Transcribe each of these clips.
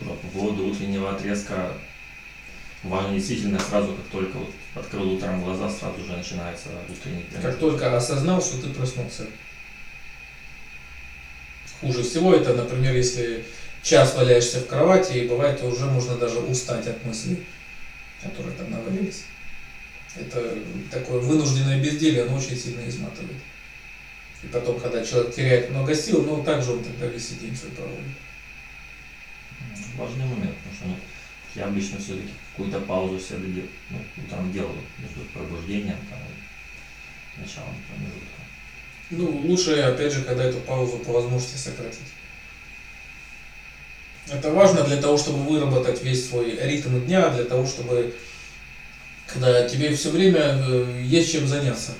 По поводу утреннего отрезка важно действительно сразу, как только вот открыл утром глаза, сразу же начинается утренний тренинг. Как только осознал, что ты проснулся. Хуже всего это, например, если час валяешься в кровати, и бывает уже можно даже устать от мыслей, которые там навалились. Это такое вынужденное безделье, оно очень сильно изматывает. И потом, когда человек теряет много сил, ну, также он тогда весь день свой проводит. Важный момент, потому что ну, я обычно все-таки какую-то паузу себе ну, утром делаю между пробуждением там, и началом промежутка. Ну, лучше, опять же, когда эту паузу по возможности сократить. Это важно для того, чтобы выработать весь свой ритм дня, для того, чтобы когда тебе все время э, есть чем заняться.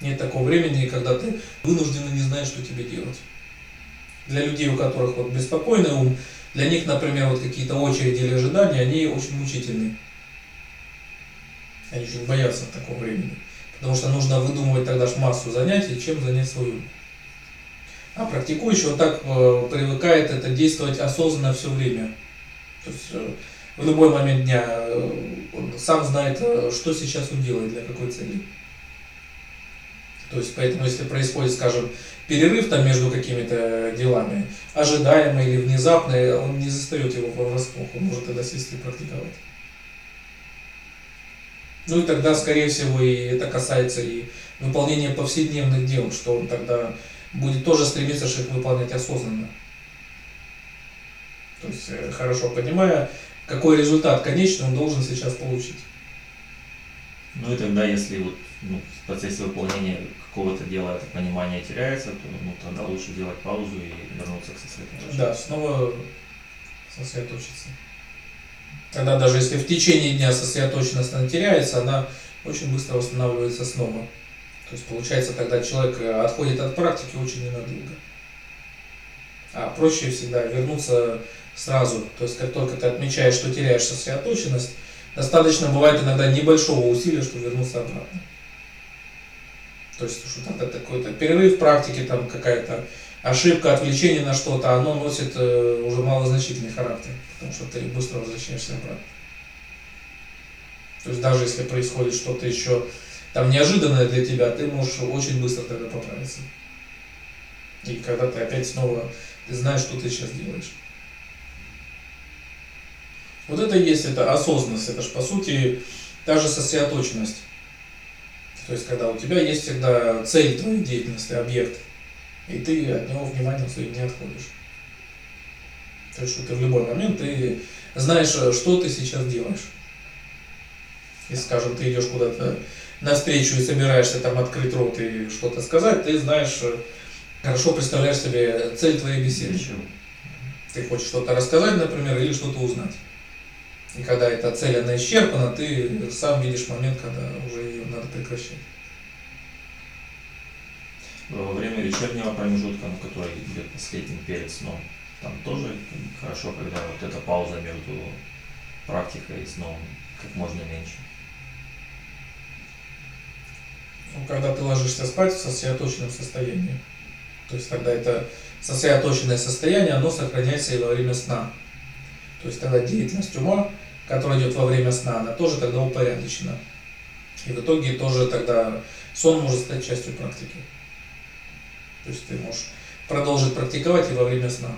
Нет такого времени, когда ты вынужденно не знаешь, что тебе делать. Для людей, у которых вот беспокойный ум, для них, например, вот какие-то очереди или ожидания, они очень мучительны. Они очень боятся такого времени. Потому что нужно выдумывать тогда ж массу занятий, чем занять свою. А практикующий вот так э, привыкает это действовать осознанно все время. То есть э, в любой момент дня э, он сам знает, э, что сейчас он делает, для какой цели. То есть, поэтому, если происходит, скажем, перерыв там между какими-то делами, ожидаемый или внезапный, он не застает его врасплох, он может тогда сесть и практиковать. Ну и тогда, скорее всего, и это касается и выполнения повседневных дел, что он тогда будет тоже стремиться их выполнять осознанно. То есть, э, хорошо понимая, какой результат конечный он должен сейчас получить. Ну и тогда, если вот ну, в процессе выполнения какого-то дела это понимание теряется, то ну, тогда лучше сделать паузу и вернуться к сосредоточению. Да, снова сосредоточиться. Тогда даже если в течение дня сосредоточенность она теряется, она очень быстро восстанавливается снова. То есть получается тогда человек отходит от практики очень ненадолго. А проще всегда вернуться сразу. То есть как только ты отмечаешь, что теряешь сосредоточенность, достаточно бывает иногда небольшого усилия, чтобы вернуться обратно. То есть, что там какой-то перерыв в практике, там какая-то ошибка, отвлечение на что-то, оно носит э, уже малозначительный характер, потому что ты быстро возвращаешься обратно. То есть даже если происходит что-то еще там неожиданное для тебя, ты можешь очень быстро тогда поправиться. И когда ты опять снова, ты знаешь, что ты сейчас делаешь. Вот это и есть, это осознанность, это же по сути та же сосредоточенность. То есть, когда у тебя есть всегда цель твоей деятельности, объект, и ты от него внимания своим не отходишь. То есть, что ты в любой момент ты знаешь, что ты сейчас делаешь. Если, скажем, ты идешь куда-то навстречу и собираешься там открыть рот и что-то сказать, ты знаешь, хорошо представляешь себе цель твоей беседы. Ты хочешь что-то рассказать, например, или что-то узнать. И когда эта цель, она исчерпана, ты сам видишь момент, когда уже ее надо прекращать. Во время вечернего промежутка, ну, который идет последним перед сном, там тоже хорошо, когда вот эта пауза между практикой и сном как можно меньше. Ну, когда ты ложишься спать в сосредоточенном состоянии, то есть тогда это сосредоточенное состояние, оно сохраняется и во время сна. То есть тогда деятельность ума которая идет во время сна, она тоже тогда упорядочена. И в итоге тоже тогда сон может стать частью практики. То есть ты можешь продолжить практиковать и во время сна.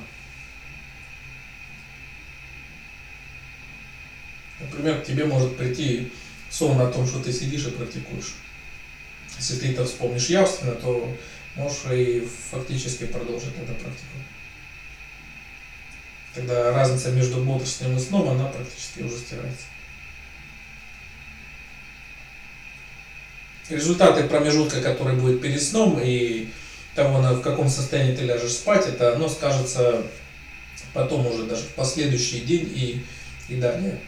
Например, к тебе может прийти сон о том, что ты сидишь и практикуешь. Если ты это вспомнишь явственно, то можешь и фактически продолжить эту практику тогда разница между бодрствованием и сном, она практически уже стирается. Результаты промежутка, который будет перед сном и того, в каком состоянии ты ляжешь спать, это оно скажется потом уже даже в последующий день и, и далее.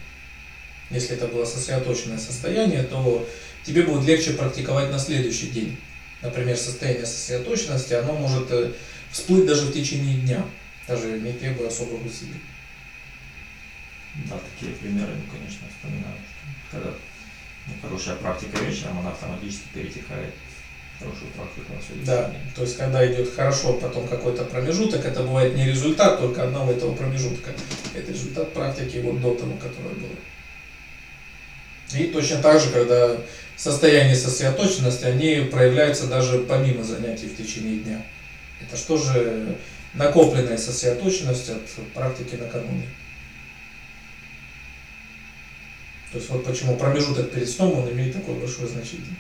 Если это было сосредоточенное состояние, то тебе будет легче практиковать на следующий день. Например, состояние сосредоточенности, оно может э, всплыть даже в течение дня даже не требуя особых усилий. Да, такие примеры, ну, конечно, вспоминаю, что когда ну, хорошая практика вечером, она автоматически перетекает хорошую практику на следующий Да, день. то есть когда идет хорошо, потом какой-то промежуток, это бывает не результат только одного этого промежутка, это результат практики вот до того, которое было. И точно так же, когда состояние сосредоточенности, они проявляются даже помимо занятий в течение дня. Это что же накопленная сосредоточенность от практики накануне. То есть вот почему промежуток перед сном он имеет такое большое значение.